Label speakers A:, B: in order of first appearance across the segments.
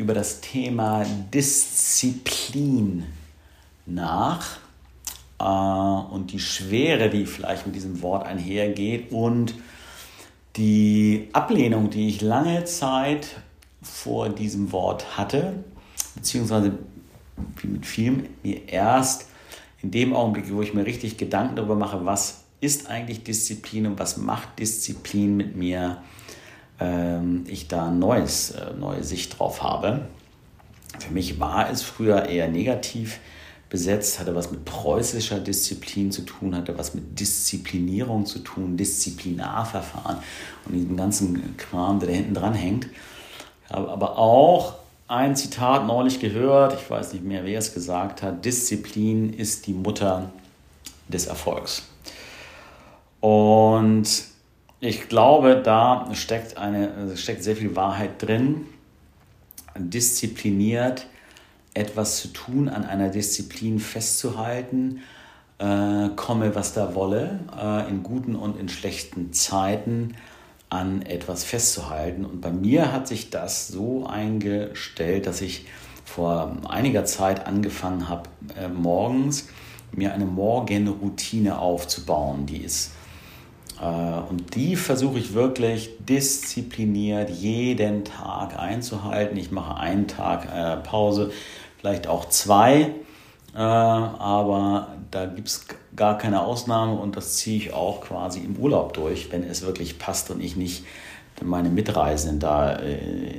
A: über das Thema Disziplin nach äh, und die Schwere, die vielleicht mit diesem Wort einhergeht und die Ablehnung, die ich lange Zeit vor diesem Wort hatte, beziehungsweise wie mit vielem mir erst in dem Augenblick, wo ich mir richtig Gedanken darüber mache, was ist eigentlich Disziplin und was macht Disziplin mit mir, ich da eine neues, äh, neue Sicht drauf habe. Für mich war es früher eher negativ besetzt, hatte was mit preußischer Disziplin zu tun, hatte was mit Disziplinierung zu tun, Disziplinarverfahren und diesem ganzen Kram, der da hinten dran hängt. Ich habe aber auch ein Zitat neulich gehört, ich weiß nicht mehr, wer es gesagt hat, Disziplin ist die Mutter des Erfolgs. Und ich glaube, da steckt, eine, steckt sehr viel Wahrheit drin. Diszipliniert etwas zu tun, an einer Disziplin festzuhalten, äh, komme was da wolle, äh, in guten und in schlechten Zeiten an etwas festzuhalten. Und bei mir hat sich das so eingestellt, dass ich vor einiger Zeit angefangen habe, äh, morgens mir eine Morgenroutine aufzubauen. Die ist und die versuche ich wirklich diszipliniert jeden Tag einzuhalten. Ich mache einen Tag äh, Pause, vielleicht auch zwei, äh, aber da gibt es gar keine Ausnahme und das ziehe ich auch quasi im Urlaub durch, wenn es wirklich passt und ich nicht meine Mitreisenden da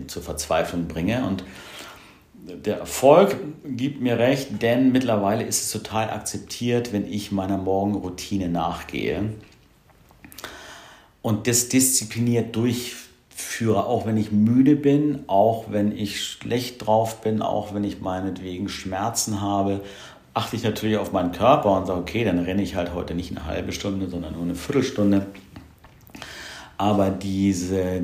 A: zur Verzweiflung bringe. Und der Erfolg gibt mir recht, denn mittlerweile ist es total akzeptiert, wenn ich meiner Morgenroutine nachgehe und das diszipliniert durchführe, auch wenn ich müde bin, auch wenn ich schlecht drauf bin, auch wenn ich meinetwegen Schmerzen habe, achte ich natürlich auf meinen Körper und sage, okay, dann renne ich halt heute nicht eine halbe Stunde, sondern nur eine Viertelstunde. Aber diese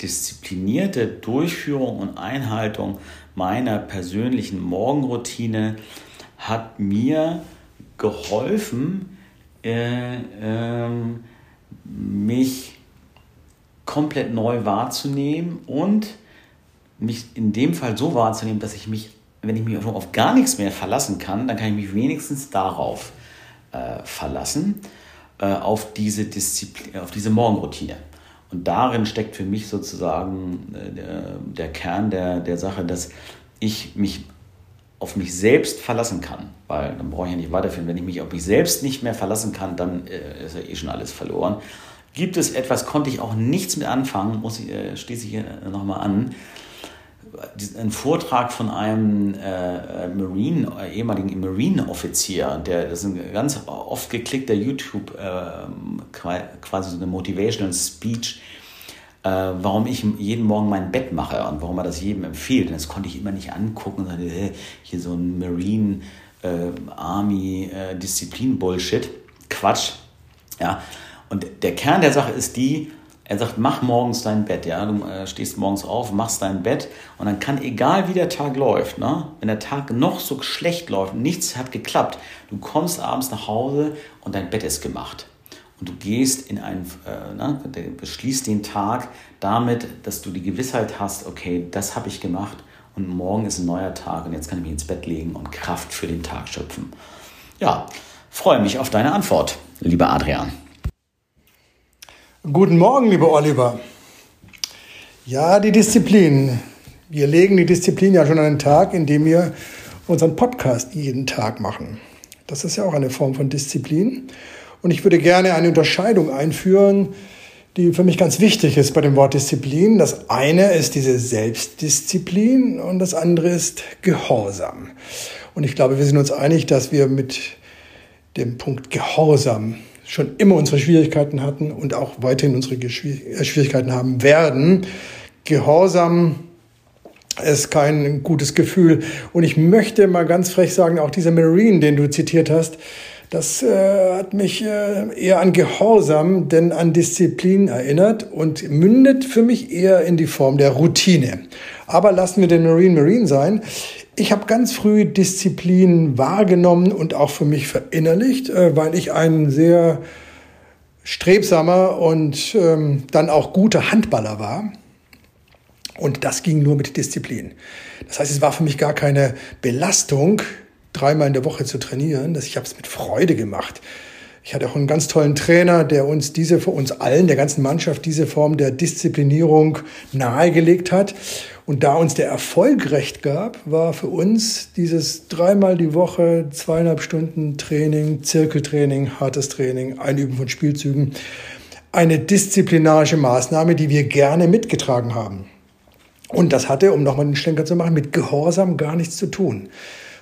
A: disziplinierte Durchführung und Einhaltung meiner persönlichen Morgenroutine hat mir geholfen, äh, ähm, mich komplett neu wahrzunehmen und mich in dem Fall so wahrzunehmen, dass ich mich, wenn ich mich auf gar nichts mehr verlassen kann, dann kann ich mich wenigstens darauf äh, verlassen, äh, auf, diese Disziplin, auf diese Morgenroutine. Und darin steckt für mich sozusagen äh, der, der Kern der, der Sache, dass ich mich auf mich selbst verlassen kann, weil dann brauche ich ja nicht weiterführen. Wenn ich mich auf mich selbst nicht mehr verlassen kann, dann äh, ist ja eh schon alles verloren. Gibt es etwas, konnte ich auch nichts mit anfangen, muss ich, äh, schließe ich hier nochmal an. Ein Vortrag von einem äh, Marine, äh, ehemaligen Marine-Offizier, der das ist ein ganz oft geklickter YouTube, äh, quasi so eine Motivational Speech, warum ich jeden Morgen mein Bett mache und warum er das jedem empfiehlt. Und das konnte ich immer nicht angucken und sagte, hier so ein Marine äh, Army äh, Disziplin Bullshit. Quatsch. Ja. Und der Kern der Sache ist die, er sagt, mach morgens dein Bett, ja, du äh, stehst morgens auf, machst dein Bett und dann kann, egal wie der Tag läuft, ne, wenn der Tag noch so schlecht läuft, nichts hat geklappt, du kommst abends nach Hause und dein Bett ist gemacht und du gehst in einen, äh, ne, beschließt den Tag damit, dass du die Gewissheit hast, okay, das habe ich gemacht und morgen ist ein neuer Tag und jetzt kann ich mich ins Bett legen und Kraft für den Tag schöpfen. Ja, freue mich auf deine Antwort, lieber Adrian.
B: Guten Morgen, lieber Oliver. Ja, die Disziplin. Wir legen die Disziplin ja schon an den Tag, indem wir unseren Podcast jeden Tag machen. Das ist ja auch eine Form von Disziplin. Und ich würde gerne eine Unterscheidung einführen, die für mich ganz wichtig ist bei dem Wort Disziplin. Das eine ist diese Selbstdisziplin und das andere ist Gehorsam. Und ich glaube, wir sind uns einig, dass wir mit dem Punkt Gehorsam schon immer unsere Schwierigkeiten hatten und auch weiterhin unsere äh, Schwierigkeiten haben werden. Gehorsam ist kein gutes Gefühl. Und ich möchte mal ganz frech sagen, auch dieser Marine, den du zitiert hast, das äh, hat mich äh, eher an Gehorsam denn an Disziplin erinnert und mündet für mich eher in die Form der Routine. Aber lassen wir den Marine Marine sein. Ich habe ganz früh Disziplin wahrgenommen und auch für mich verinnerlicht, äh, weil ich ein sehr strebsamer und ähm, dann auch guter Handballer war. Und das ging nur mit Disziplin. Das heißt, es war für mich gar keine Belastung, dreimal in der Woche zu trainieren. Ich habe es mit Freude gemacht. Ich hatte auch einen ganz tollen Trainer, der uns diese, uns allen, der ganzen Mannschaft, diese Form der Disziplinierung nahegelegt hat. Und da uns der Erfolg recht gab, war für uns dieses dreimal die Woche, zweieinhalb Stunden Training, Zirkeltraining, hartes Training, Einüben von Spielzügen, eine disziplinarische Maßnahme, die wir gerne mitgetragen haben. Und das hatte, um nochmal den Schlenker zu machen, mit Gehorsam gar nichts zu tun.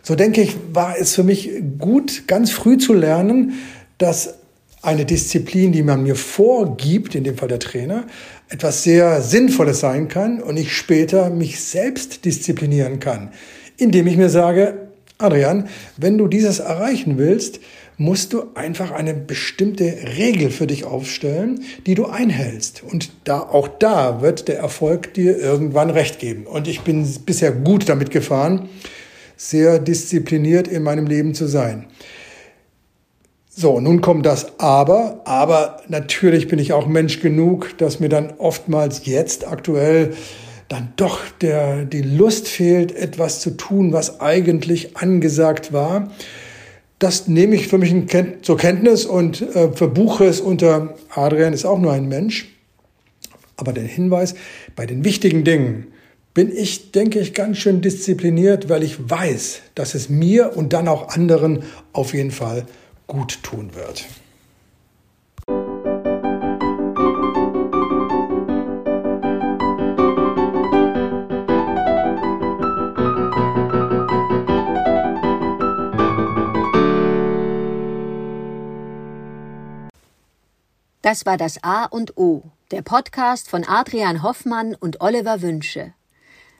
B: So denke ich, war es für mich gut, ganz früh zu lernen, dass eine Disziplin, die man mir vorgibt, in dem Fall der Trainer, etwas sehr Sinnvolles sein kann und ich später mich selbst disziplinieren kann, indem ich mir sage, Adrian, wenn du dieses erreichen willst, musst du einfach eine bestimmte Regel für dich aufstellen, die du einhältst. Und da, auch da wird der Erfolg dir irgendwann recht geben. Und ich bin bisher gut damit gefahren, sehr diszipliniert in meinem Leben zu sein. So, nun kommt das Aber. Aber natürlich bin ich auch Mensch genug, dass mir dann oftmals jetzt aktuell dann doch der, die Lust fehlt, etwas zu tun, was eigentlich angesagt war. Das nehme ich für mich zur Kenntnis und äh, verbuche es unter Adrian ist auch nur ein Mensch. Aber der Hinweis, bei den wichtigen Dingen bin ich, denke ich, ganz schön diszipliniert, weil ich weiß, dass es mir und dann auch anderen auf jeden Fall gut tun wird.
C: Das war das A und O, der Podcast von Adrian Hoffmann und Oliver Wünsche.